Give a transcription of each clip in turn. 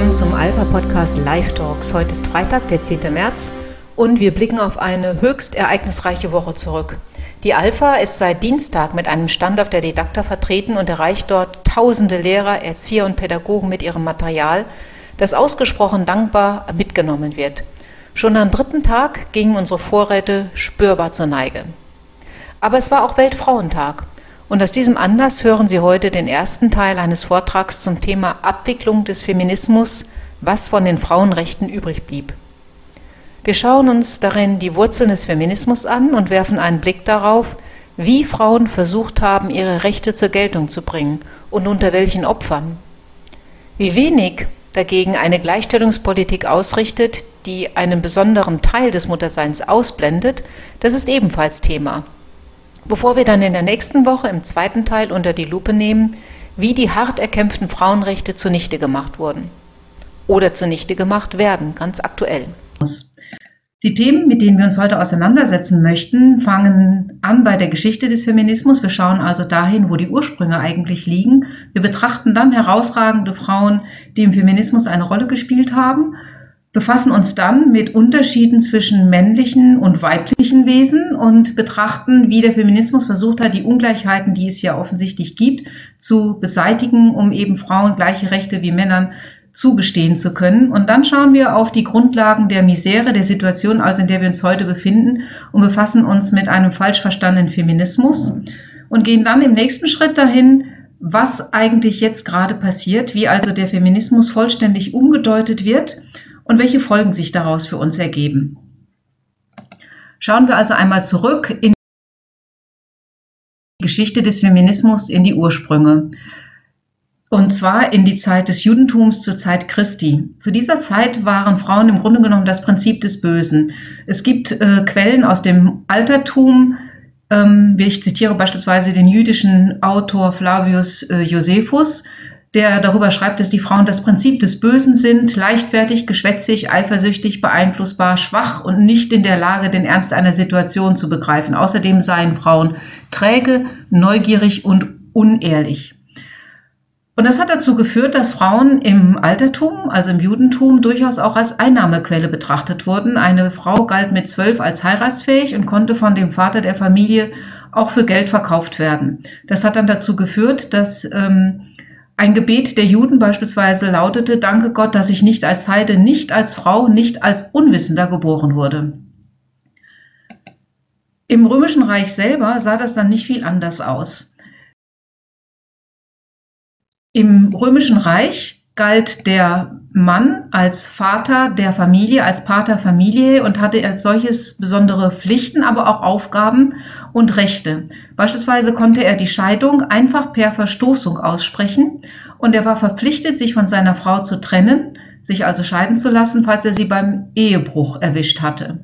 willkommen zum Alpha-Podcast Live Talks. Heute ist Freitag, der 10. März, und wir blicken auf eine höchst ereignisreiche Woche zurück. Die Alpha ist seit Dienstag mit einem Stand auf der Didakta vertreten und erreicht dort tausende Lehrer, Erzieher und Pädagogen mit ihrem Material, das ausgesprochen dankbar mitgenommen wird. Schon am dritten Tag gingen unsere Vorräte spürbar zur Neige. Aber es war auch Weltfrauentag. Und aus diesem Anlass hören Sie heute den ersten Teil eines Vortrags zum Thema Abwicklung des Feminismus, was von den Frauenrechten übrig blieb. Wir schauen uns darin die Wurzeln des Feminismus an und werfen einen Blick darauf, wie Frauen versucht haben, ihre Rechte zur Geltung zu bringen und unter welchen Opfern. Wie wenig dagegen eine Gleichstellungspolitik ausrichtet, die einen besonderen Teil des Mutterseins ausblendet, das ist ebenfalls Thema bevor wir dann in der nächsten Woche im zweiten Teil unter die Lupe nehmen, wie die hart erkämpften Frauenrechte zunichte gemacht wurden. Oder zunichte gemacht werden, ganz aktuell. Die Themen, mit denen wir uns heute auseinandersetzen möchten, fangen an bei der Geschichte des Feminismus. Wir schauen also dahin, wo die Ursprünge eigentlich liegen. Wir betrachten dann herausragende Frauen, die im Feminismus eine Rolle gespielt haben befassen uns dann mit Unterschieden zwischen männlichen und weiblichen Wesen und betrachten, wie der Feminismus versucht hat, die Ungleichheiten, die es ja offensichtlich gibt, zu beseitigen, um eben Frauen gleiche Rechte wie Männern zugestehen zu können. Und dann schauen wir auf die Grundlagen der Misere, der Situation, also in der wir uns heute befinden, und befassen uns mit einem falsch verstandenen Feminismus und gehen dann im nächsten Schritt dahin, was eigentlich jetzt gerade passiert, wie also der Feminismus vollständig umgedeutet wird und welche Folgen sich daraus für uns ergeben. Schauen wir also einmal zurück in die Geschichte des Feminismus, in die Ursprünge. Und zwar in die Zeit des Judentums zur Zeit Christi. Zu dieser Zeit waren Frauen im Grunde genommen das Prinzip des Bösen. Es gibt äh, Quellen aus dem Altertum, ähm, ich zitiere beispielsweise den jüdischen Autor Flavius äh, Josephus, der darüber schreibt, dass die Frauen das Prinzip des Bösen sind, leichtfertig, geschwätzig, eifersüchtig, beeinflussbar, schwach und nicht in der Lage, den Ernst einer Situation zu begreifen. Außerdem seien Frauen träge, neugierig und unehrlich. Und das hat dazu geführt, dass Frauen im Altertum, also im Judentum, durchaus auch als Einnahmequelle betrachtet wurden. Eine Frau galt mit zwölf als heiratsfähig und konnte von dem Vater der Familie auch für Geld verkauft werden. Das hat dann dazu geführt, dass ähm, ein Gebet der Juden beispielsweise lautete, Danke Gott, dass ich nicht als Heide, nicht als Frau, nicht als Unwissender geboren wurde. Im Römischen Reich selber sah das dann nicht viel anders aus. Im Römischen Reich galt der Mann als Vater der Familie, als Pater Familie und hatte als solches besondere Pflichten, aber auch Aufgaben und Rechte. Beispielsweise konnte er die Scheidung einfach per Verstoßung aussprechen und er war verpflichtet, sich von seiner Frau zu trennen, sich also scheiden zu lassen, falls er sie beim Ehebruch erwischt hatte.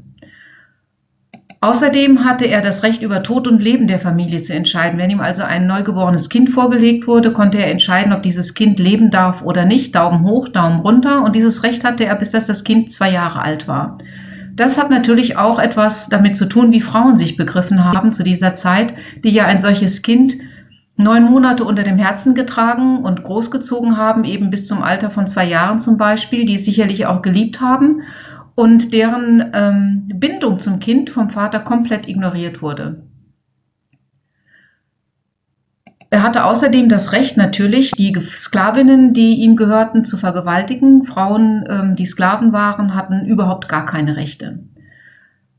Außerdem hatte er das Recht, über Tod und Leben der Familie zu entscheiden. Wenn ihm also ein neugeborenes Kind vorgelegt wurde, konnte er entscheiden, ob dieses Kind leben darf oder nicht. Daumen hoch, Daumen runter. Und dieses Recht hatte er, bis das Kind zwei Jahre alt war. Das hat natürlich auch etwas damit zu tun, wie Frauen sich begriffen haben zu dieser Zeit, die ja ein solches Kind neun Monate unter dem Herzen getragen und großgezogen haben, eben bis zum Alter von zwei Jahren zum Beispiel, die es sicherlich auch geliebt haben und deren ähm, Bindung zum Kind vom Vater komplett ignoriert wurde. Er hatte außerdem das Recht, natürlich die Sklavinnen, die ihm gehörten, zu vergewaltigen. Frauen, ähm, die Sklaven waren, hatten überhaupt gar keine Rechte.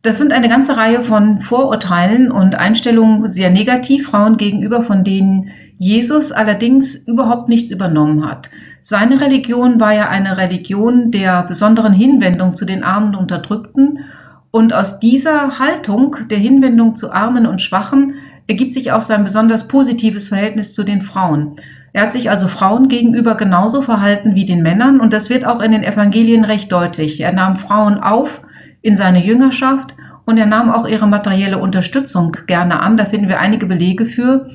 Das sind eine ganze Reihe von Vorurteilen und Einstellungen sehr negativ Frauen gegenüber, von denen Jesus allerdings überhaupt nichts übernommen hat. Seine Religion war ja eine Religion der besonderen Hinwendung zu den Armen und Unterdrückten. Und aus dieser Haltung der Hinwendung zu Armen und Schwachen ergibt sich auch sein besonders positives Verhältnis zu den Frauen. Er hat sich also Frauen gegenüber genauso verhalten wie den Männern und das wird auch in den Evangelien recht deutlich. Er nahm Frauen auf in seine Jüngerschaft und er nahm auch ihre materielle Unterstützung gerne an. Da finden wir einige Belege für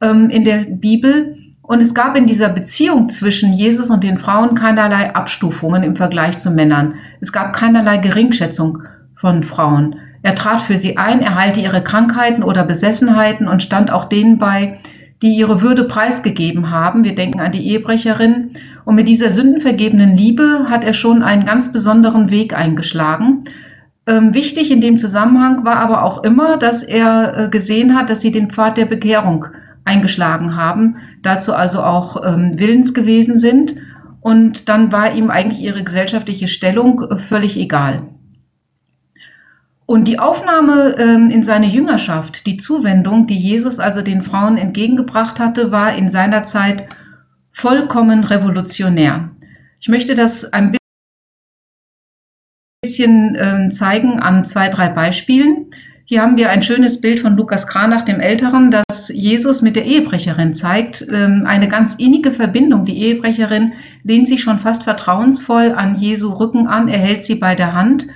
ähm, in der Bibel. Und es gab in dieser Beziehung zwischen Jesus und den Frauen keinerlei Abstufungen im Vergleich zu Männern. Es gab keinerlei Geringschätzung von Frauen. Er trat für sie ein, er heilte ihre Krankheiten oder Besessenheiten und stand auch denen bei, die ihre Würde preisgegeben haben. Wir denken an die Ehebrecherin. Und mit dieser sündenvergebenen Liebe hat er schon einen ganz besonderen Weg eingeschlagen. Ähm, wichtig in dem Zusammenhang war aber auch immer, dass er äh, gesehen hat, dass sie den Pfad der Bekehrung eingeschlagen haben, dazu also auch ähm, willens gewesen sind. Und dann war ihm eigentlich ihre gesellschaftliche Stellung äh, völlig egal. Und die Aufnahme ähm, in seine Jüngerschaft, die Zuwendung, die Jesus also den Frauen entgegengebracht hatte, war in seiner Zeit vollkommen revolutionär. Ich möchte das ein bisschen äh, zeigen an zwei, drei Beispielen. Hier haben wir ein schönes Bild von Lukas Kranach dem Älteren, das Jesus mit der Ehebrecherin zeigt. Ähm, eine ganz innige Verbindung. Die Ehebrecherin lehnt sich schon fast vertrauensvoll an Jesu Rücken an, er hält sie bei der Hand,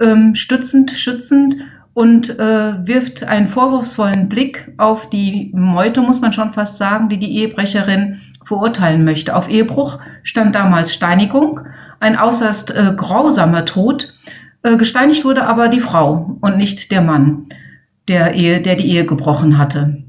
ähm, stützend, schützend und äh, wirft einen vorwurfsvollen Blick auf die Meute, muss man schon fast sagen, die die Ehebrecherin verurteilen möchte. Auf Ehebruch stand damals Steinigung, ein äußerst äh, grausamer Tod. Äh, gesteinigt wurde aber die Frau und nicht der Mann, der, Ehe, der die Ehe gebrochen hatte.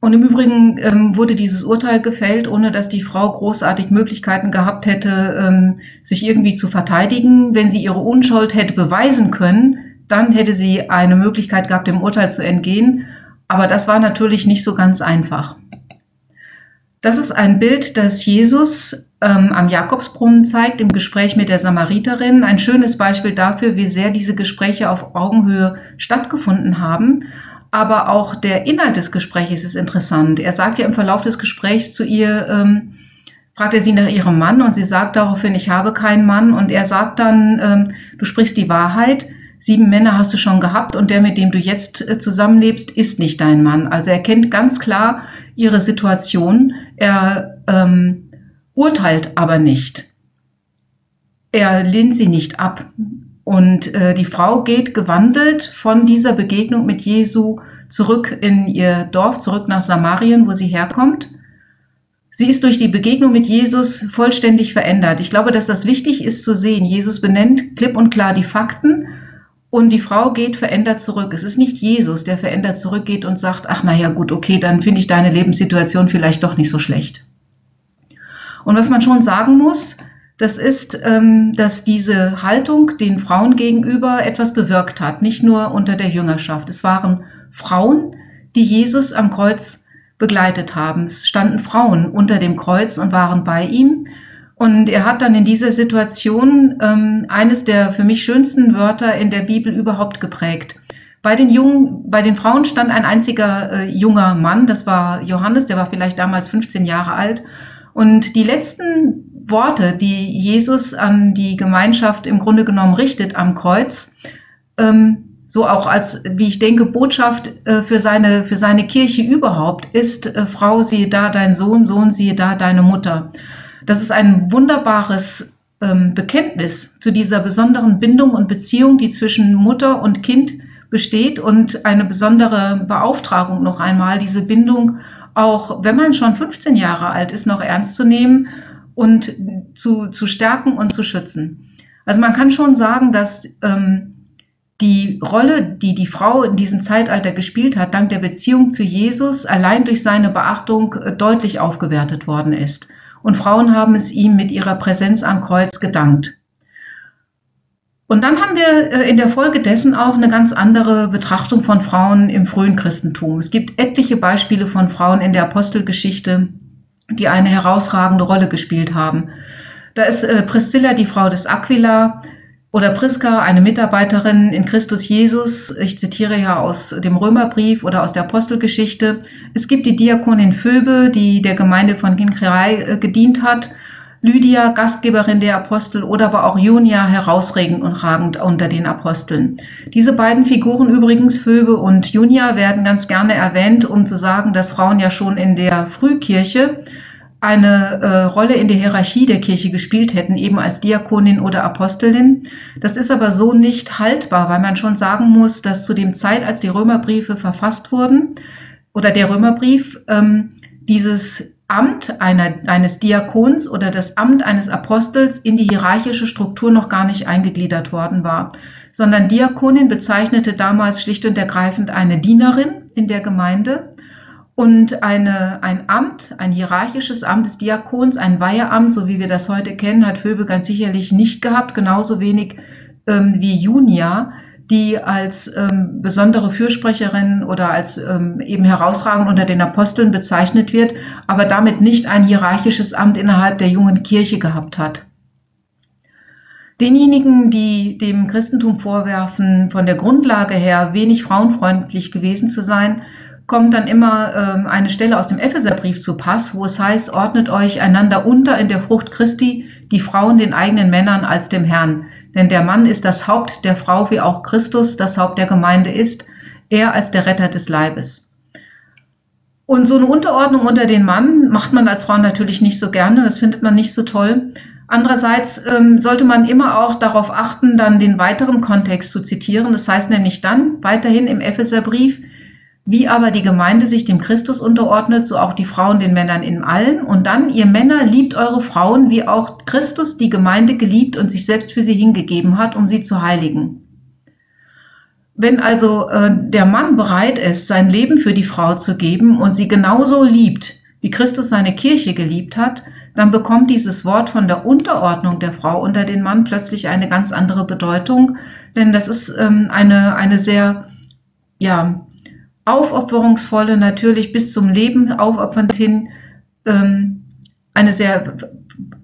Und im Übrigen ähm, wurde dieses Urteil gefällt, ohne dass die Frau großartig Möglichkeiten gehabt hätte, ähm, sich irgendwie zu verteidigen. Wenn sie ihre Unschuld hätte beweisen können, dann hätte sie eine Möglichkeit gehabt, dem Urteil zu entgehen. Aber das war natürlich nicht so ganz einfach. Das ist ein Bild, das Jesus ähm, am Jakobsbrunnen zeigt, im Gespräch mit der Samariterin. Ein schönes Beispiel dafür, wie sehr diese Gespräche auf Augenhöhe stattgefunden haben. Aber auch der Inhalt des Gesprächs ist interessant. Er sagt ja im Verlauf des Gesprächs zu ihr, ähm, fragt er sie nach ihrem Mann und sie sagt daraufhin, ich habe keinen Mann. Und er sagt dann, ähm, du sprichst die Wahrheit sieben Männer hast du schon gehabt und der, mit dem du jetzt äh, zusammenlebst, ist nicht dein Mann. Also er kennt ganz klar ihre Situation, er ähm, urteilt aber nicht. Er lehnt sie nicht ab. Und äh, die Frau geht gewandelt von dieser Begegnung mit Jesu zurück in ihr Dorf, zurück nach Samarien, wo sie herkommt. Sie ist durch die Begegnung mit Jesus vollständig verändert. Ich glaube, dass das wichtig ist zu sehen. Jesus benennt klipp und klar die Fakten und die Frau geht verändert zurück. Es ist nicht Jesus, der verändert zurückgeht und sagt, ach naja gut, okay, dann finde ich deine Lebenssituation vielleicht doch nicht so schlecht. Und was man schon sagen muss, das ist, ähm, dass diese Haltung den Frauen gegenüber etwas bewirkt hat, nicht nur unter der Jüngerschaft. Es waren Frauen, die Jesus am Kreuz begleitet haben. Es standen Frauen unter dem Kreuz und waren bei ihm. Und er hat dann in dieser Situation ähm, eines der für mich schönsten Wörter in der Bibel überhaupt geprägt. Bei den Jungen, bei den Frauen stand ein einziger äh, junger Mann, das war Johannes, der war vielleicht damals 15 Jahre alt. Und die letzten Worte, die Jesus an die Gemeinschaft im Grunde genommen richtet am Kreuz, ähm, so auch als, wie ich denke, Botschaft äh, für, seine, für seine Kirche überhaupt, ist, äh, Frau, siehe da dein Sohn, Sohn, siehe da deine Mutter. Das ist ein wunderbares ähm, Bekenntnis zu dieser besonderen Bindung und Beziehung, die zwischen Mutter und Kind besteht und eine besondere Beauftragung noch einmal, diese Bindung auch, wenn man schon 15 Jahre alt ist, noch ernst zu nehmen und zu, zu stärken und zu schützen. Also man kann schon sagen, dass ähm, die Rolle, die die Frau in diesem Zeitalter gespielt hat, dank der Beziehung zu Jesus, allein durch seine Beachtung äh, deutlich aufgewertet worden ist und Frauen haben es ihm mit ihrer Präsenz am Kreuz gedankt. Und dann haben wir äh, in der Folge dessen auch eine ganz andere Betrachtung von Frauen im frühen Christentum. Es gibt etliche Beispiele von Frauen in der Apostelgeschichte, die eine herausragende Rolle gespielt haben. Da ist äh, Priscilla, die Frau des Aquila, oder Priska, eine Mitarbeiterin in Christus Jesus, ich zitiere ja aus dem Römerbrief oder aus der Apostelgeschichte. Es gibt die Diakonin Phoebe, die der Gemeinde von Kinkrei äh, gedient hat. Lydia, Gastgeberin der Apostel oder aber auch Junia, herausregend und ragend unter den Aposteln. Diese beiden Figuren übrigens, Phoebe und Junia, werden ganz gerne erwähnt, um zu sagen, dass Frauen ja schon in der Frühkirche eine äh, Rolle in der Hierarchie der Kirche gespielt hätten, eben als Diakonin oder Apostelin. Das ist aber so nicht haltbar, weil man schon sagen muss, dass zu dem Zeit, als die Römerbriefe verfasst wurden, oder der Römerbrief, ähm, dieses Amt einer, eines Diakons oder das Amt eines Apostels in die hierarchische Struktur noch gar nicht eingegliedert worden war, sondern Diakonin bezeichnete damals schlicht und ergreifend eine Dienerin in der Gemeinde Und eine, ein Amt, ein hierarchisches Amt des Diakons, ein Weiheamt, so wie wir das heute kennen, hat Phoebe ganz sicherlich nicht gehabt, genauso wenig ähm, wie Junia, die als ähm, besondere Fürsprecherin oder als ähm, eben herausragend unter den Aposteln bezeichnet wird, aber damit nicht ein hierarchisches Amt innerhalb der jungen Kirche gehabt hat. Denjenigen, die dem Christentum vorwerfen, von der Grundlage her wenig frauenfreundlich gewesen zu sein, kommt dann immer ähm, eine Stelle aus dem Epheserbrief zu Pass, wo es heißt, ordnet euch einander unter in der Frucht Christi, die Frauen den eigenen Männern als dem Herrn. Denn der Mann ist das Haupt der Frau, wie auch Christus das Haupt der Gemeinde ist, er als der Retter des Leibes. Und so eine Unterordnung unter den Mann macht man als Frau natürlich nicht so gerne, das findet man nicht so toll. Andererseits ähm, sollte man immer auch darauf achten, dann den weiteren Kontext zu zitieren. Das heißt nämlich dann weiterhin im Epheserbrief, wie aber die Gemeinde sich dem Christus unterordnet, so auch die Frauen den Männern in allen. Und dann, ihr Männer, liebt eure Frauen, wie auch Christus die Gemeinde geliebt und sich selbst für sie hingegeben hat, um sie zu heiligen. Wenn also äh, der Mann bereit ist, sein Leben für die Frau zu geben und sie genauso liebt, wie Christus seine Kirche geliebt hat, dann bekommt dieses Wort von der Unterordnung der Frau unter den Mann plötzlich eine ganz andere Bedeutung, denn das ist ähm, eine, eine sehr ja, aufopferungsvolle, natürlich bis zum Leben aufopfernd hin, ähm, eine sehr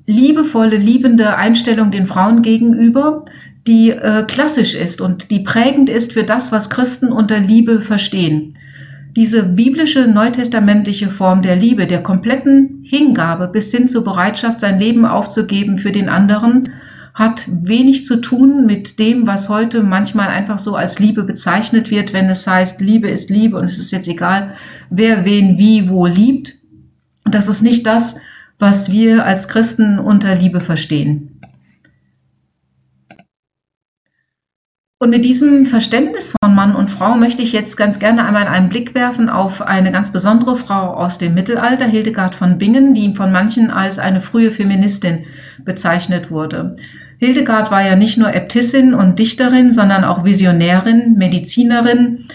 liebevolle, liebende Einstellung den Frauen gegenüber, die äh, klassisch ist und die prägend ist für das, was Christen unter Liebe verstehen. Diese biblische neutestamentliche Form der Liebe, der kompletten Hingabe bis hin zur Bereitschaft, sein Leben aufzugeben für den anderen, hat wenig zu tun mit dem, was heute manchmal einfach so als Liebe bezeichnet wird, wenn es heißt, Liebe ist Liebe und es ist jetzt egal, wer wen wie wo liebt. Das ist nicht das, was wir als Christen unter Liebe verstehen. Und mit diesem Verständnis von Mann und Frau möchte ich jetzt ganz gerne einmal einen Blick werfen auf eine ganz besondere Frau aus dem Mittelalter, Hildegard von Bingen, die von manchen als eine frühe Feministin bezeichnet wurde. Hildegard war ja nicht nur Äbtissin und Dichterin, sondern auch Visionärin, Medizinerin,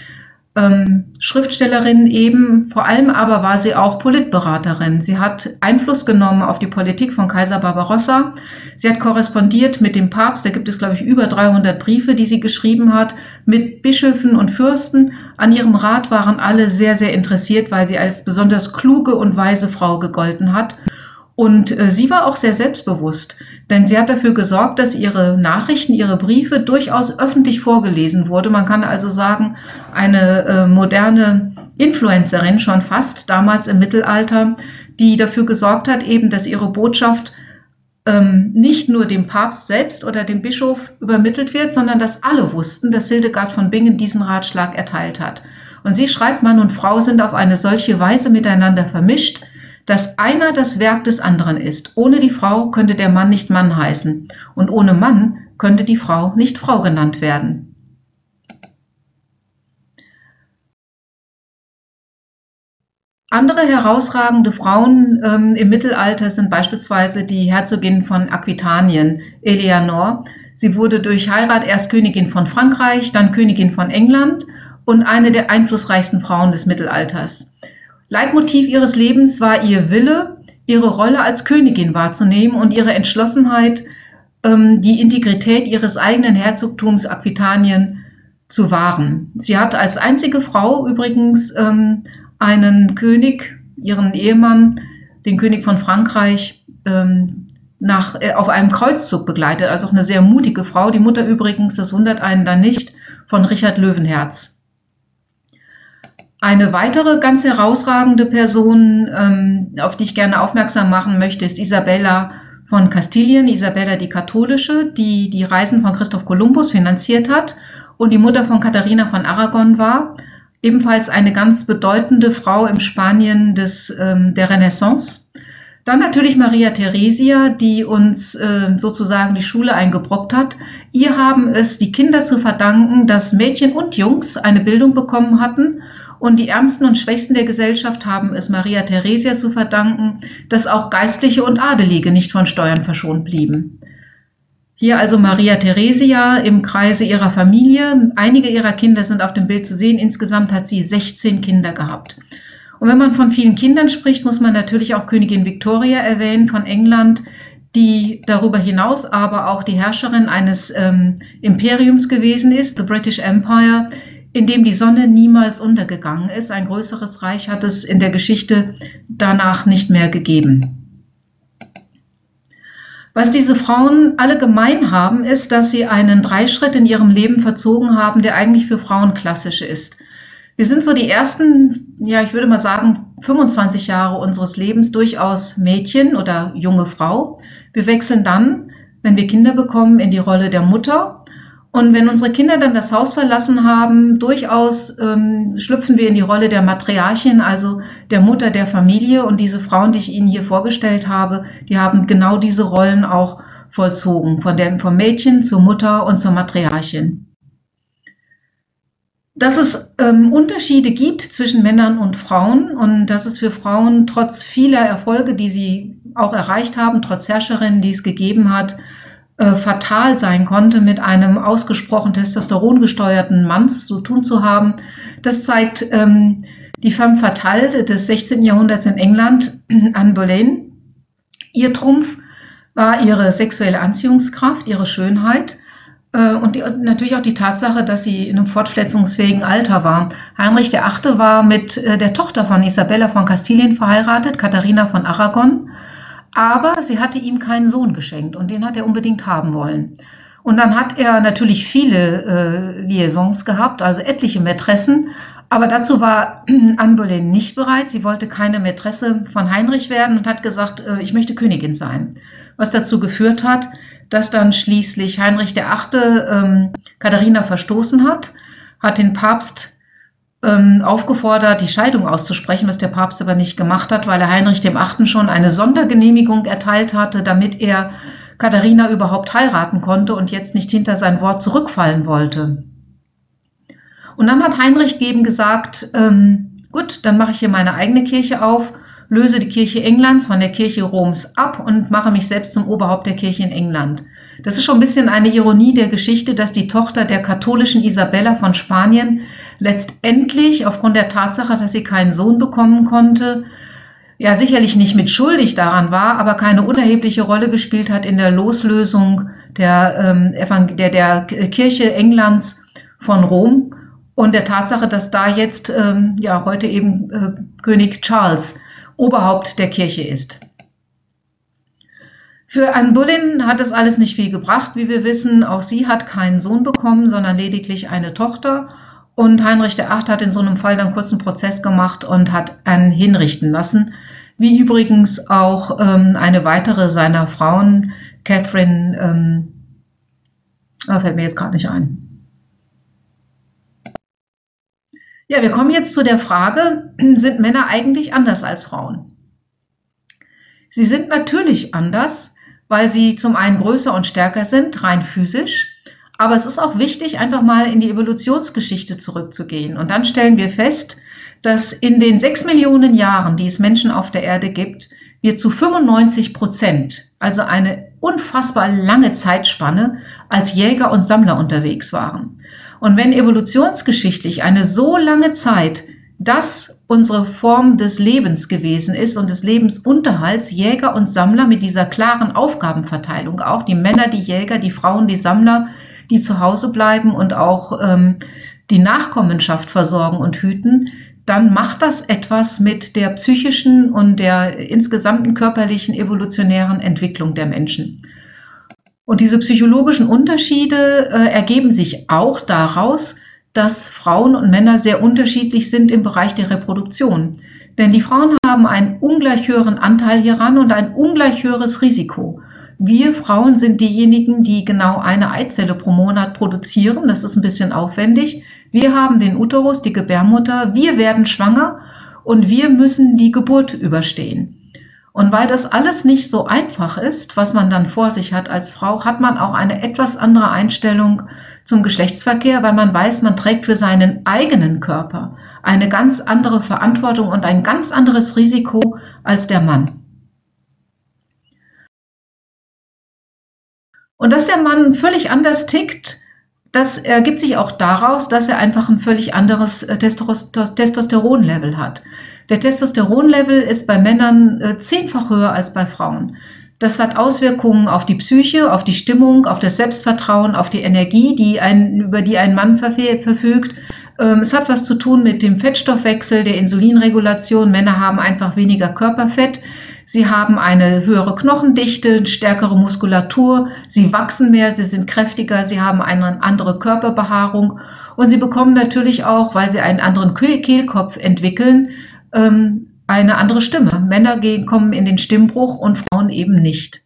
ähm, Schriftstellerin eben, vor allem aber war sie auch Politberaterin. Sie hat Einfluss genommen auf die Politik von Kaiser Barbarossa. Sie hat korrespondiert mit dem Papst, da gibt es, glaube ich, über 300 Briefe, die sie geschrieben hat, mit Bischöfen und Fürsten. An ihrem Rat waren alle sehr, sehr interessiert, weil sie als besonders kluge und weise Frau gegolten hat. Und äh, sie war auch sehr selbstbewusst, denn sie hat dafür gesorgt, dass ihre Nachrichten, ihre Briefe durchaus öffentlich vorgelesen wurde. Man kann also sagen, eine äh, moderne Influencerin schon fast damals im Mittelalter, die dafür gesorgt hat, eben, dass ihre Botschaft ähm, nicht nur dem Papst selbst oder dem Bischof übermittelt wird, sondern dass alle wussten, dass Hildegard von Bingen diesen Ratschlag erteilt hat. Und sie schreibt, Mann und Frau sind auf eine solche Weise miteinander vermischt, dass einer das Werk des anderen ist. Ohne die Frau könnte der Mann nicht Mann heißen und ohne Mann könnte die Frau nicht Frau genannt werden. Andere herausragende Frauen ähm, im Mittelalter sind beispielsweise die Herzogin von Aquitanien, Eleanor. Sie wurde durch Heirat erst Königin von Frankreich, dann Königin von England und eine der einflussreichsten Frauen des Mittelalters. Leitmotiv ihres Lebens war ihr Wille, ihre Rolle als Königin wahrzunehmen und ihre Entschlossenheit, ähm, die Integrität ihres eigenen Herzogtums Aquitanien zu wahren. Sie hat als einzige Frau übrigens ähm, einen König, ihren Ehemann, den König von Frankreich, ähm, nach, äh, auf einem Kreuzzug begleitet, also auch eine sehr mutige Frau. Die Mutter übrigens, das wundert einen dann nicht, von Richard Löwenherz. Eine weitere ganz herausragende Person, ähm, auf die ich gerne aufmerksam machen möchte, ist Isabella von Kastilien, Isabella die Katholische, die die Reisen von Christoph Kolumbus finanziert hat und die Mutter von Katharina von Aragon war. Ebenfalls eine ganz bedeutende Frau im Spanien des, ähm, der Renaissance. Dann natürlich Maria Theresia, die uns äh, sozusagen die Schule eingebrockt hat. Ihr haben es die Kinder zu verdanken, dass Mädchen und Jungs eine Bildung bekommen hatten und die Ärmsten und Schwächsten der Gesellschaft haben es Maria Theresia zu verdanken, dass auch Geistliche und Adelige nicht von Steuern verschont blieben. Hier also Maria Theresia im Kreise ihrer Familie. Einige ihrer Kinder sind auf dem Bild zu sehen. Insgesamt hat sie 16 Kinder gehabt. Und wenn man von vielen Kindern spricht, muss man natürlich auch Königin Victoria erwähnen von England, die darüber hinaus aber auch die Herrscherin eines ähm, Imperiums gewesen ist, the British Empire, in dem die Sonne niemals untergegangen ist. Ein größeres Reich hat es in der Geschichte danach nicht mehr gegeben. Was diese Frauen alle gemein haben, ist, dass sie einen Dreischritt in ihrem Leben verzogen haben, der eigentlich für Frauen klassisch ist. Wir sind so die ersten, ja, ich würde mal sagen, 25 Jahre unseres Lebens durchaus Mädchen oder junge Frau. Wir wechseln dann, wenn wir Kinder bekommen, in die Rolle der Mutter. Und wenn unsere Kinder dann das Haus verlassen haben, durchaus ähm, schlüpfen wir in die Rolle der Matriarchin, also der Mutter der Familie. Und diese Frauen, die ich Ihnen hier vorgestellt habe, die haben genau diese Rollen auch vollzogen, von der, vom Mädchen zur Mutter und zur Matriarchin. Dass es ähm, Unterschiede gibt zwischen Männern und Frauen und dass es für Frauen trotz vieler Erfolge, die sie auch erreicht haben, trotz Herrscherinnen, die es gegeben hat, äh, fatal sein konnte, mit einem ausgesprochen testosterongesteuerten Mann zu tun zu haben, das zeigt ähm, die femme fatale des 16. Jahrhunderts in England, Anne Boleyn. Ihr Trumpf war ihre sexuelle Anziehungskraft, ihre Schönheit äh, und die, natürlich auch die Tatsache, dass sie in einem fortpflanzungsfähigen Alter war. Heinrich VIII. war mit äh, der Tochter von Isabella von Kastilien verheiratet, Katharina von Aragon, aber sie hatte ihm keinen Sohn geschenkt und den hat er unbedingt haben wollen. Und dann hat er natürlich viele äh, Liaisons gehabt, also etliche Mätressen, aber dazu war Anne Boleyn nicht bereit. Sie wollte keine Mätresse von Heinrich werden und hat gesagt, äh, ich möchte Königin sein. Was dazu geführt hat, dass dann schließlich Heinrich VIII. Ähm, Katharina verstoßen hat, hat den Papst ähm, aufgefordert, die Scheidung auszusprechen, was der Papst aber nicht gemacht hat, weil er Heinrich VIII. schon eine Sondergenehmigung erteilt hatte, damit er Katharina überhaupt heiraten konnte und jetzt nicht hinter sein Wort zurückfallen wollte. Und dann hat Heinrich eben gesagt, ähm, gut, dann mache ich hier meine eigene Kirche auf löse die Kirche Englands von der Kirche Roms ab und mache mich selbst zum Oberhaupt der Kirche in England. Das ist schon ein bisschen eine Ironie der Geschichte, dass die Tochter der katholischen Isabella von Spanien letztendlich aufgrund der Tatsache, dass sie keinen Sohn bekommen konnte, ja sicherlich nicht mit schuldig daran war, aber keine unerhebliche Rolle gespielt hat in der Loslösung der, ähm, der, der Kirche Englands von Rom und der Tatsache, dass da jetzt ähm, ja heute eben äh, König Charles Oberhaupt der Kirche ist. Für Anne Boleyn hat es alles nicht viel gebracht, wie wir wissen. Auch sie hat keinen Sohn bekommen, sondern lediglich eine Tochter. Und Heinrich VIII. hat in so einem Fall dann kurz einen Prozess gemacht und hat einen hinrichten lassen. Wie übrigens auch ähm, eine weitere seiner Frauen, Catherine, ähm, ah, fällt mir jetzt gerade nicht ein. Ja, wir kommen jetzt zu der Frage, sind Männer eigentlich anders als Frauen? Sie sind natürlich anders, weil sie zum einen größer und stärker sind, rein physisch. Aber es ist auch wichtig, einfach mal in die Evolutionsgeschichte zurückzugehen. Und dann stellen wir fest, dass in den sechs Millionen Jahren, die es Menschen auf der Erde gibt, wir zu 95 Prozent, also eine unfassbar lange Zeitspanne, als Jäger und Sammler unterwegs waren. Und wenn evolutionsgeschichtlich eine so lange Zeit das unsere Form des Lebens gewesen ist und des Lebensunterhalts, Jäger und Sammler mit dieser klaren Aufgabenverteilung, auch die Männer, die Jäger, die Frauen, die Sammler, die zu Hause bleiben und auch ähm, die Nachkommenschaft versorgen und hüten, dann macht das etwas mit der psychischen und der insgesamten körperlichen evolutionären Entwicklung der Menschen. Und diese psychologischen Unterschiede äh, ergeben sich auch daraus, dass Frauen und Männer sehr unterschiedlich sind im Bereich der Reproduktion. Denn die Frauen haben einen ungleich höheren Anteil hieran und ein ungleich höheres Risiko. Wir Frauen sind diejenigen, die genau eine Eizelle pro Monat produzieren. Das ist ein bisschen aufwendig. Wir haben den Uterus, die Gebärmutter. Wir werden schwanger und wir müssen die Geburt überstehen. Und weil das alles nicht so einfach ist, was man dann vor sich hat als Frau, hat man auch eine etwas andere Einstellung zum Geschlechtsverkehr, weil man weiß, man trägt für seinen eigenen Körper eine ganz andere Verantwortung und ein ganz anderes Risiko als der Mann. Und dass der Mann völlig anders tickt, das ergibt sich auch daraus, dass er einfach ein völlig anderes äh, Testosteronlevel hat. Der Testosteronlevel ist bei Männern äh, zehnfach höher als bei Frauen. Das hat Auswirkungen auf die Psyche, auf die Stimmung, auf das Selbstvertrauen, auf die Energie, die ein, über die ein Mann verfügt. Ähm, es hat was zu tun mit dem Fettstoffwechsel, der Insulinregulation. Männer haben einfach weniger Körperfett. Sie haben eine höhere Knochendichte, stärkere Muskulatur, sie wachsen mehr, sie sind kräftiger, sie haben eine andere Körperbehaarung und sie bekommen natürlich auch, weil sie einen anderen Kehlkopf entwickeln, ähm, eine andere Stimme. Männer kommen in den Stimmbruch und Frauen eben nicht.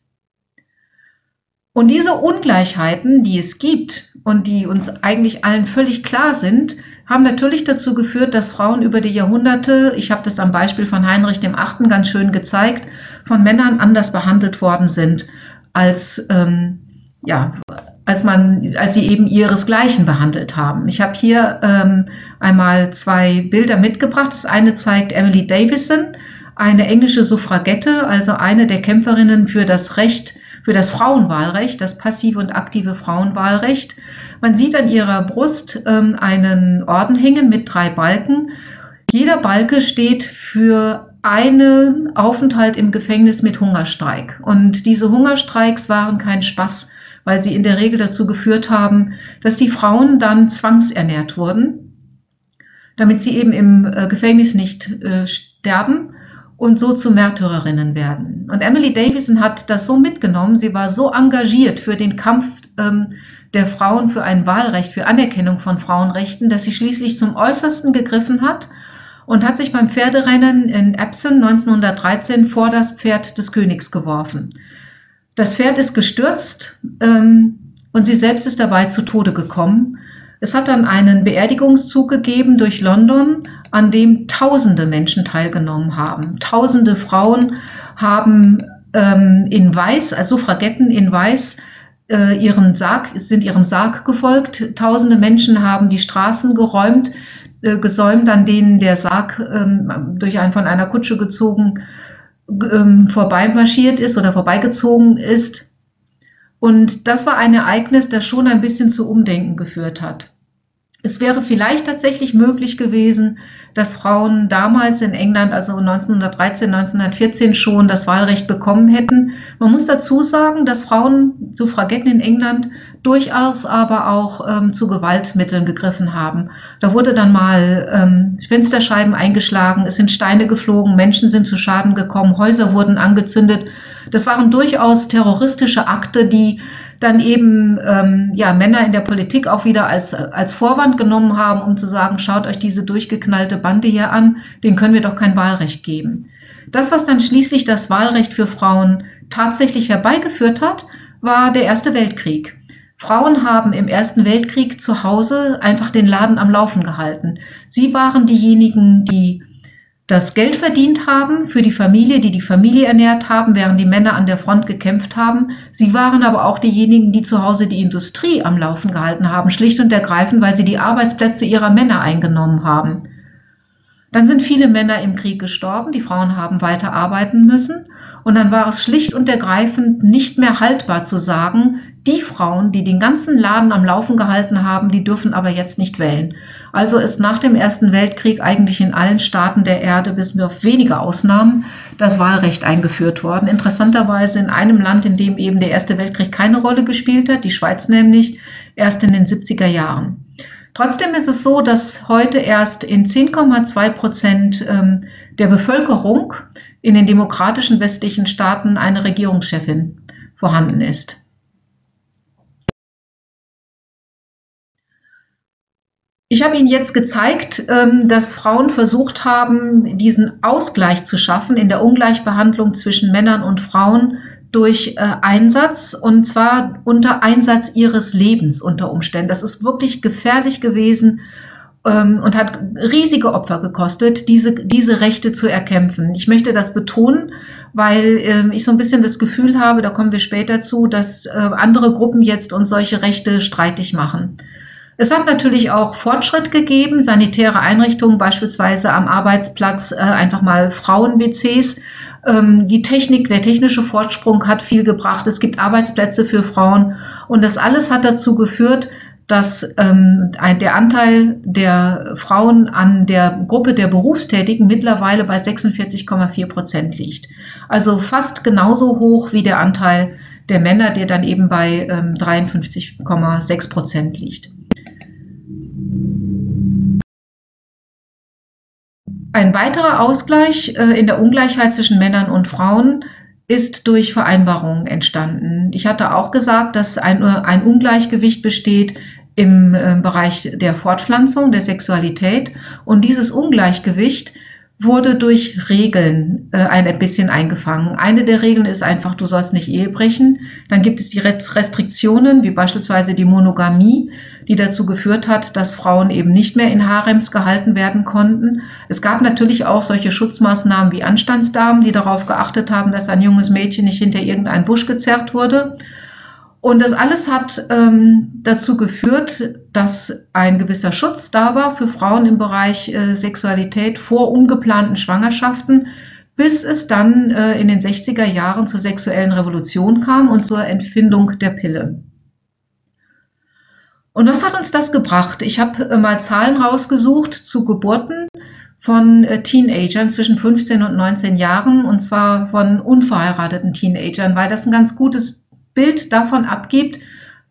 Und diese Ungleichheiten, die es gibt und die uns eigentlich allen völlig klar sind, haben natürlich dazu geführt, dass Frauen über die Jahrhunderte, ich habe das am Beispiel von Heinrich dem Achten ganz schön gezeigt, von Männern anders behandelt worden sind, als, ähm, ja, als, man, als sie eben ihresgleichen behandelt haben. Ich habe hier ähm, einmal zwei Bilder mitgebracht. Das eine zeigt Emily Davison, eine englische Suffragette, also eine der Kämpferinnen für das Recht, für das Frauenwahlrecht, das passive und aktive Frauenwahlrecht. Man sieht an ihrer Brust ähm, einen Orden hängen mit drei Balken. Jeder Balke steht für einen Aufenthalt im Gefängnis mit Hungerstreik. Und diese Hungerstreiks waren kein Spaß, weil sie in der Regel dazu geführt haben, dass die Frauen dann zwangsernährt wurden, damit sie eben im äh, Gefängnis nicht äh, sterben und so zu Märtyrerinnen werden. Und Emily Davison hat das so mitgenommen, sie war so engagiert für den Kampf ähm, der Frauen für ein Wahlrecht, für Anerkennung von Frauenrechten, dass sie schließlich zum Äußersten gegriffen hat und hat sich beim Pferderennen in Epsom 1913 vor das Pferd des Königs geworfen. Das Pferd ist gestürzt ähm, und sie selbst ist dabei zu Tode gekommen. Es hat dann einen Beerdigungszug gegeben durch London, an dem tausende Menschen teilgenommen haben. Tausende Frauen haben ähm, in Weiß, also Suffragetten in Weiß, äh, ihren Sarg, sind ihrem Sarg gefolgt. Tausende Menschen haben die Straßen geräumt, äh, gesäumt, an denen der Sarg ähm, durch einen von einer Kutsche gezogen ähm, vorbeimarschiert ist oder vorbeigezogen ist. Und das war ein Ereignis, das schon ein bisschen zu Umdenken geführt hat. Es wäre vielleicht tatsächlich möglich gewesen, dass Frauen damals in England, also 1913, 1914 schon das Wahlrecht bekommen hätten. Man muss dazu sagen, dass Frauen, Suffragetten in England, durchaus aber auch ähm, zu Gewaltmitteln gegriffen haben. Da wurde dann mal ähm, Fensterscheiben eingeschlagen, es sind Steine geflogen, Menschen sind zu Schaden gekommen, Häuser wurden angezündet. Das waren durchaus terroristische Akte, die dann eben ähm, ja, Männer in der Politik auch wieder als, als Vorwand genommen haben, um zu sagen, schaut euch diese durchgeknallte Bande hier an, denen können wir doch kein Wahlrecht geben. Das, was dann schließlich das Wahlrecht für Frauen tatsächlich herbeigeführt hat, war der Erste Weltkrieg. Frauen haben im Ersten Weltkrieg zu Hause einfach den Laden am Laufen gehalten. Sie waren diejenigen, die das Geld verdient haben für die Familie, die die Familie ernährt haben, während die Männer an der Front gekämpft haben. Sie waren aber auch diejenigen, die zu Hause die Industrie am Laufen gehalten haben, schlicht und ergreifend, weil sie die Arbeitsplätze ihrer Männer eingenommen haben. Dann sind viele Männer im Krieg gestorben, die Frauen haben weiter arbeiten müssen und dann war es schlicht und ergreifend nicht mehr haltbar zu sagen, die Frauen, die den ganzen Laden am Laufen gehalten haben, die dürfen aber jetzt nicht wählen. Also ist nach dem Ersten Weltkrieg eigentlich in allen Staaten der Erde, bis auf wenige Ausnahmen, das Wahlrecht eingeführt worden. Interessanterweise in einem Land, in dem eben der Erste Weltkrieg keine Rolle gespielt hat, die Schweiz nämlich, erst in den 70er Jahren. Trotzdem ist es so, dass heute erst in 10,2 Prozent ähm, der Bevölkerung in den demokratischen westlichen Staaten eine Regierungschefin vorhanden ist. Ich habe Ihnen jetzt gezeigt, ähm, dass Frauen versucht haben, diesen Ausgleich zu schaffen in der Ungleichbehandlung zwischen Männern und Frauen durch äh, Einsatz und zwar unter Einsatz ihres Lebens unter Umständen. Das ist wirklich gefährlich gewesen ähm, und hat riesige Opfer gekostet, diese, diese Rechte zu erkämpfen. Ich möchte das betonen, weil äh, ich so ein bisschen das Gefühl habe, da kommen wir später zu, dass äh, andere Gruppen jetzt uns solche Rechte streitig machen. Es hat natürlich auch Fortschritt gegeben, sanitäre Einrichtungen, beispielsweise am Arbeitsplatz äh, einfach mal Frauen-WCs. Ähm, die Technik, der technische Fortsprung hat viel gebracht. Es gibt Arbeitsplätze für Frauen und das alles hat dazu geführt, dass ähm, der Anteil der Frauen an der Gruppe der Berufstätigen mittlerweile bei 46,4 Prozent liegt. Also fast genauso hoch wie der Anteil der Männer, der dann eben bei ähm, 53,6 Prozent liegt. Ein weiterer Ausgleich äh, in der Ungleichheit zwischen Männern und Frauen ist durch Vereinbarungen entstanden. Ich hatte auch gesagt, dass ein, ein Ungleichgewicht besteht im äh, Bereich der Fortpflanzung, der Sexualität. Und dieses Ungleichgewicht wurde durch Regeln äh, ein bisschen eingefangen. Eine der Regeln ist einfach, du sollst nicht Ehe brechen. Dann gibt es die Restriktionen, wie beispielsweise die Monogamie, die dazu geführt hat, dass Frauen eben nicht mehr in Harems gehalten werden konnten. Es gab natürlich auch solche Schutzmaßnahmen wie Anstandsdamen, die darauf geachtet haben, dass ein junges Mädchen nicht hinter irgendeinen Busch gezerrt wurde. Und das alles hat ähm, dazu geführt, dass ein gewisser Schutz da war für Frauen im Bereich äh, Sexualität vor ungeplanten Schwangerschaften, bis es dann äh, in den 60er Jahren zur sexuellen Revolution kam und zur Entfindung der Pille. Und was hat uns das gebracht? Ich habe äh, mal Zahlen rausgesucht zu Geburten von äh, Teenagern zwischen 15 und 19 Jahren, und zwar von unverheirateten Teenagern, weil das ein ganz gutes Bild davon abgibt,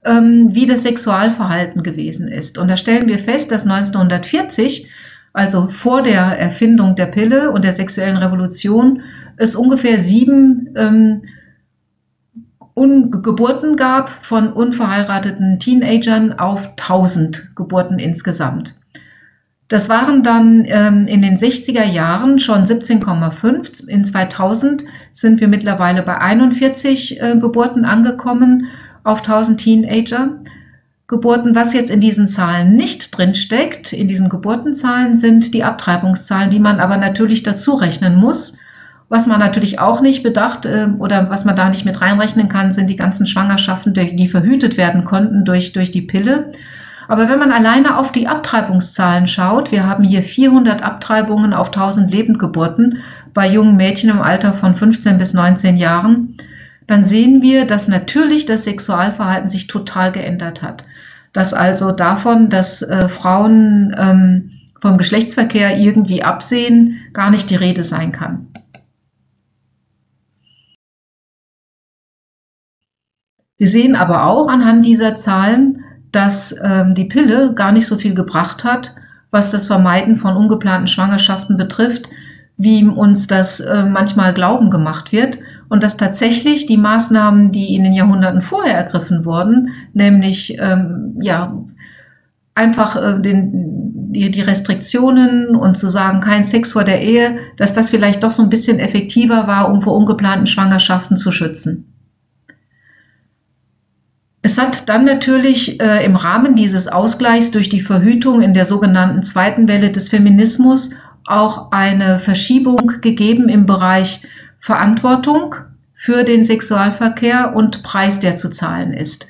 ähm, wie das Sexualverhalten gewesen ist. Und da stellen wir fest, dass 1940, also vor der Erfindung der Pille und der sexuellen Revolution, es ungefähr sieben ähm, Geburten gab von unverheirateten Teenagern auf 1000 Geburten insgesamt. Das waren dann ähm, in den 60er Jahren schon 17,5. In 2000 sind wir mittlerweile bei 41 äh, Geburten angekommen auf 1000 Teenager. Geburten, was jetzt in diesen Zahlen nicht drinsteckt, in diesen Geburtenzahlen sind die Abtreibungszahlen, die man aber natürlich dazu rechnen muss. Was man natürlich auch nicht bedacht äh, oder was man da nicht mit reinrechnen kann, sind die ganzen Schwangerschaften, die, die verhütet werden konnten durch, durch die Pille. Aber wenn man alleine auf die Abtreibungszahlen schaut, wir haben hier 400 Abtreibungen auf 1000 Lebendgeburten bei jungen Mädchen im Alter von 15 bis 19 Jahren, dann sehen wir, dass natürlich das Sexualverhalten sich total geändert hat. Dass also davon, dass äh, Frauen ähm, vom Geschlechtsverkehr irgendwie absehen, gar nicht die Rede sein kann. Wir sehen aber auch anhand dieser Zahlen, dass ähm, die Pille gar nicht so viel gebracht hat, was das Vermeiden von ungeplanten Schwangerschaften betrifft, wie uns das äh, manchmal glauben gemacht wird. Und dass tatsächlich die Maßnahmen, die in den Jahrhunderten vorher ergriffen wurden, nämlich ähm, ja einfach äh, den, die, die Restriktionen und zu sagen, kein Sex vor der Ehe, dass das vielleicht doch so ein bisschen effektiver war, um vor ungeplanten Schwangerschaften zu schützen. Es hat dann natürlich äh, im Rahmen dieses Ausgleichs durch die Verhütung in der sogenannten zweiten Welle des Feminismus auch eine Verschiebung gegeben im Bereich Verantwortung für den Sexualverkehr und Preis, der zu zahlen ist.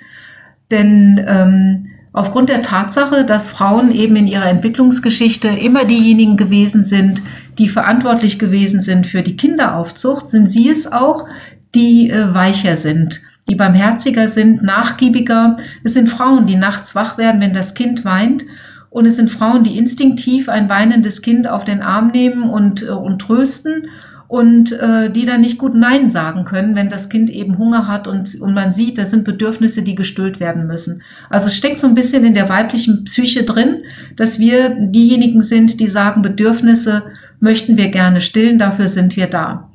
Denn ähm, aufgrund der Tatsache, dass Frauen eben in ihrer Entwicklungsgeschichte immer diejenigen gewesen sind, die verantwortlich gewesen sind für die Kinderaufzucht, sind sie es auch, die äh, weicher sind die barmherziger sind, nachgiebiger. Es sind Frauen, die nachts wach werden, wenn das Kind weint. Und es sind Frauen, die instinktiv ein weinendes Kind auf den Arm nehmen und, äh, und trösten und äh, die dann nicht gut Nein sagen können, wenn das Kind eben Hunger hat und, und man sieht, das sind Bedürfnisse, die gestillt werden müssen. Also es steckt so ein bisschen in der weiblichen Psyche drin, dass wir diejenigen sind, die sagen, Bedürfnisse möchten wir gerne stillen, dafür sind wir da.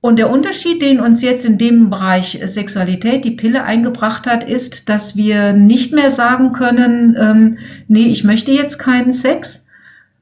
Und der Unterschied, den uns jetzt in dem Bereich Sexualität die Pille eingebracht hat, ist, dass wir nicht mehr sagen können, ähm, nee, ich möchte jetzt keinen Sex,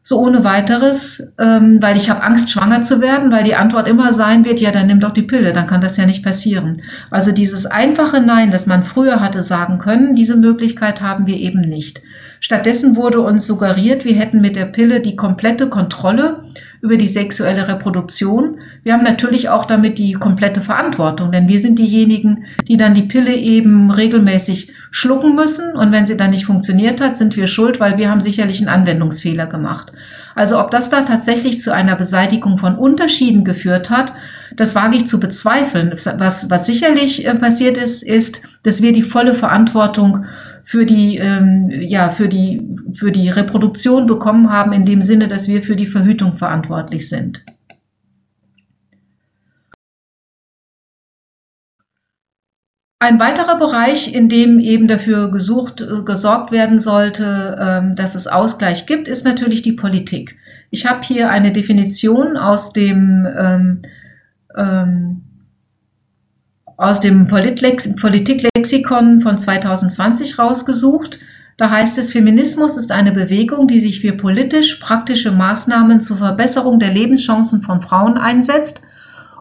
so ohne weiteres, ähm, weil ich habe Angst, schwanger zu werden, weil die Antwort immer sein wird, ja, dann nimm doch die Pille, dann kann das ja nicht passieren. Also dieses einfache Nein, das man früher hatte sagen können, diese Möglichkeit haben wir eben nicht. Stattdessen wurde uns suggeriert, wir hätten mit der Pille die komplette Kontrolle über die sexuelle Reproduktion. Wir haben natürlich auch damit die komplette Verantwortung, denn wir sind diejenigen, die dann die Pille eben regelmäßig schlucken müssen und wenn sie dann nicht funktioniert hat, sind wir schuld, weil wir haben sicherlich einen Anwendungsfehler gemacht. Also ob das da tatsächlich zu einer Beseitigung von Unterschieden geführt hat, das wage ich zu bezweifeln. Was, was sicherlich äh, passiert ist, ist, dass wir die volle Verantwortung für die, ähm, ja, für die, für die Reproduktion bekommen haben, in dem Sinne, dass wir für die Verhütung verantwortlich sind. Ein weiterer Bereich, in dem eben dafür gesucht, äh, gesorgt werden sollte, ähm, dass es Ausgleich gibt, ist natürlich die Politik. Ich habe hier eine Definition aus dem, ähm, ähm, aus dem Politiklexikon von 2020 rausgesucht. Da heißt es, Feminismus ist eine Bewegung, die sich für politisch praktische Maßnahmen zur Verbesserung der Lebenschancen von Frauen einsetzt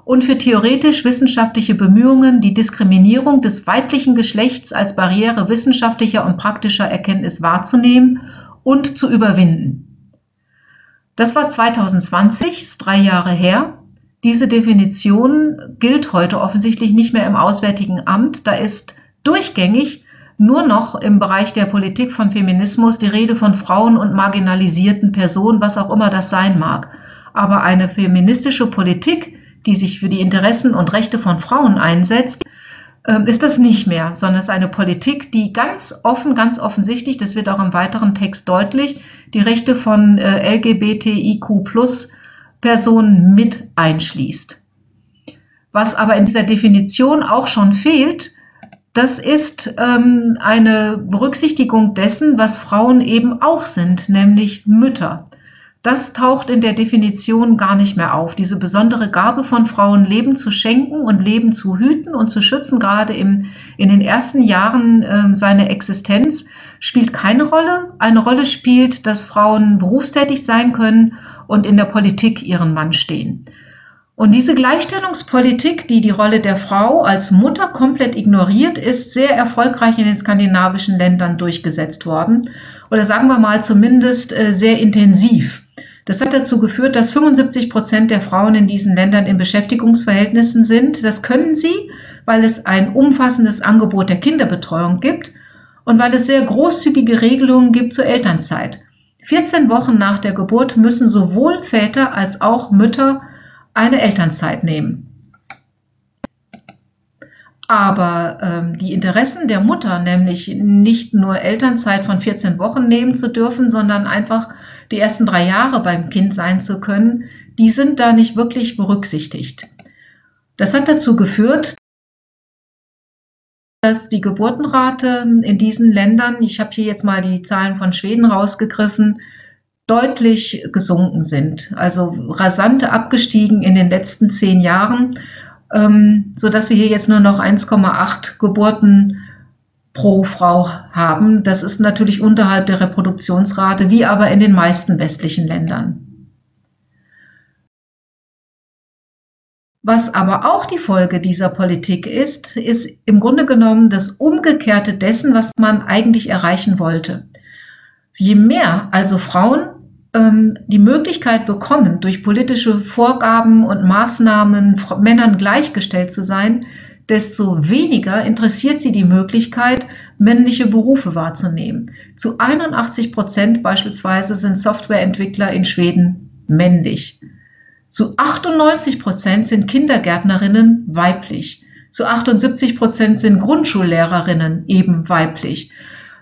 und für theoretisch-wissenschaftliche Bemühungen, die Diskriminierung des weiblichen Geschlechts als Barriere wissenschaftlicher und praktischer Erkenntnis wahrzunehmen und zu überwinden. Das war 2020, ist drei Jahre her. Diese Definition gilt heute offensichtlich nicht mehr im Auswärtigen Amt. Da ist durchgängig nur noch im Bereich der Politik von Feminismus die Rede von Frauen und marginalisierten Personen, was auch immer das sein mag. Aber eine feministische Politik, die sich für die Interessen und Rechte von Frauen einsetzt, ähm, ist das nicht mehr, sondern es ist eine Politik, die ganz offen, ganz offensichtlich, das wird auch im weiteren Text deutlich, die Rechte von äh, LGBTIQ plus Personen mit einschließt. Was aber in dieser Definition auch schon fehlt, das ist ähm, eine Berücksichtigung dessen, was Frauen eben auch sind, nämlich Mütter. Das taucht in der Definition gar nicht mehr auf. Diese besondere Gabe von Frauen, Leben zu schenken und Leben zu hüten und zu schützen, gerade im, in den ersten Jahren äh, seiner Existenz, spielt keine Rolle. Eine Rolle spielt, dass Frauen berufstätig sein können und in der Politik ihren Mann stehen. Und diese Gleichstellungspolitik, die die Rolle der Frau als Mutter komplett ignoriert, ist sehr erfolgreich in den skandinavischen Ländern durchgesetzt worden. Oder sagen wir mal zumindest äh, sehr intensiv. Das hat dazu geführt, dass 75 Prozent der Frauen in diesen Ländern in Beschäftigungsverhältnissen sind. Das können sie, weil es ein umfassendes Angebot der Kinderbetreuung gibt und weil es sehr großzügige Regelungen gibt zur Elternzeit. 14 Wochen nach der Geburt müssen sowohl Väter als auch Mütter eine Elternzeit nehmen. Aber ähm, die Interessen der Mutter, nämlich nicht nur Elternzeit von 14 Wochen nehmen zu dürfen, sondern einfach die ersten drei Jahre beim Kind sein zu können, die sind da nicht wirklich berücksichtigt. Das hat dazu geführt, dass die Geburtenrate in diesen Ländern, ich habe hier jetzt mal die Zahlen von Schweden rausgegriffen, deutlich gesunken sind. Also rasant abgestiegen in den letzten zehn Jahren, ähm, sodass wir hier jetzt nur noch 1,8 Geburten pro Frau haben. Das ist natürlich unterhalb der Reproduktionsrate, wie aber in den meisten westlichen Ländern. Was aber auch die Folge dieser Politik ist, ist im Grunde genommen das Umgekehrte dessen, was man eigentlich erreichen wollte. Je mehr also Frauen ähm, die Möglichkeit bekommen, durch politische Vorgaben und Maßnahmen Männern gleichgestellt zu sein, desto weniger interessiert sie die Möglichkeit, männliche Berufe wahrzunehmen. Zu 81 Prozent beispielsweise sind Softwareentwickler in Schweden männlich. Zu 98 Prozent sind Kindergärtnerinnen weiblich. Zu 78 Prozent sind Grundschullehrerinnen eben weiblich.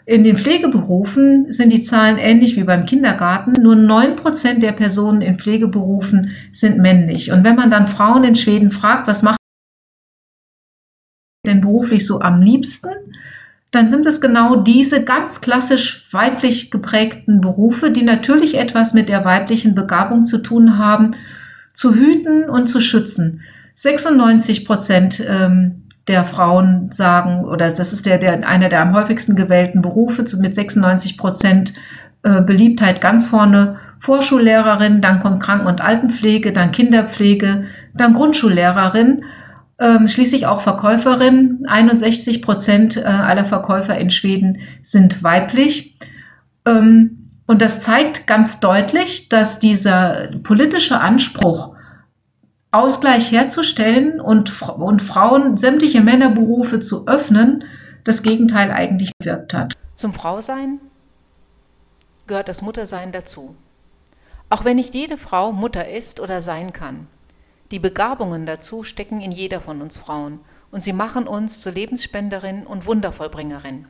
In den Pflegeberufen sind die Zahlen ähnlich wie beim Kindergarten. Nur 9 Prozent der Personen in Pflegeberufen sind männlich. Und wenn man dann Frauen in Schweden fragt, was macht denn beruflich so am liebsten, dann sind es genau diese ganz klassisch weiblich geprägten Berufe, die natürlich etwas mit der weiblichen Begabung zu tun haben, zu hüten und zu schützen. 96 Prozent ähm, der Frauen sagen, oder das ist der, der, einer der am häufigsten gewählten Berufe mit 96 Prozent äh, Beliebtheit ganz vorne. Vorschullehrerin, dann kommt Kranken- und Altenpflege, dann Kinderpflege, dann Grundschullehrerin ähm, schließlich auch Verkäuferinnen. 61 Prozent äh, aller Verkäufer in Schweden sind weiblich. Ähm, und das zeigt ganz deutlich, dass dieser politische Anspruch, Ausgleich herzustellen und, und Frauen sämtliche Männerberufe zu öffnen, das Gegenteil eigentlich bewirkt hat. Zum Frausein gehört das Muttersein dazu. Auch wenn nicht jede Frau Mutter ist oder sein kann. Die Begabungen dazu stecken in jeder von uns Frauen und sie machen uns zur Lebensspenderin und Wundervollbringerin.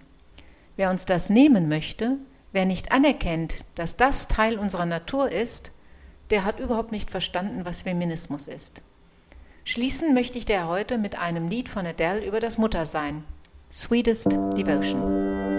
Wer uns das nehmen möchte, wer nicht anerkennt, dass das Teil unserer Natur ist, der hat überhaupt nicht verstanden, was Feminismus ist. Schließen möchte ich der heute mit einem Lied von Adele über das Muttersein. Sweetest Devotion.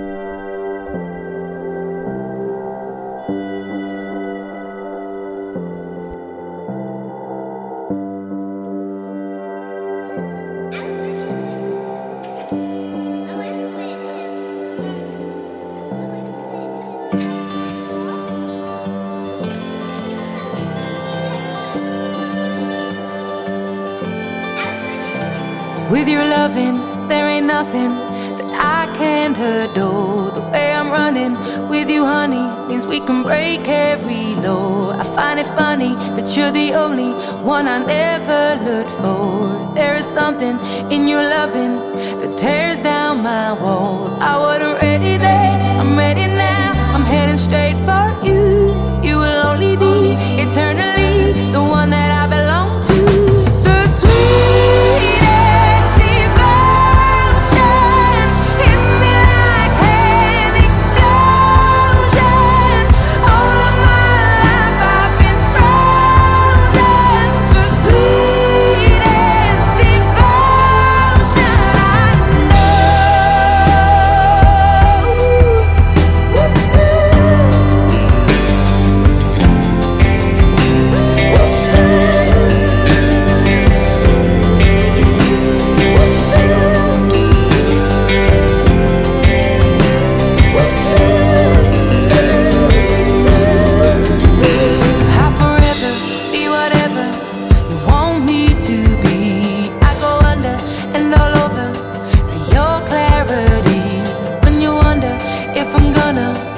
Nothing that I can't adore. The way I'm running with you, honey, means we can break every law. I find it funny that you're the only one I never looked for. There is something in your loving that tears down my walls. I wouldn't 呢？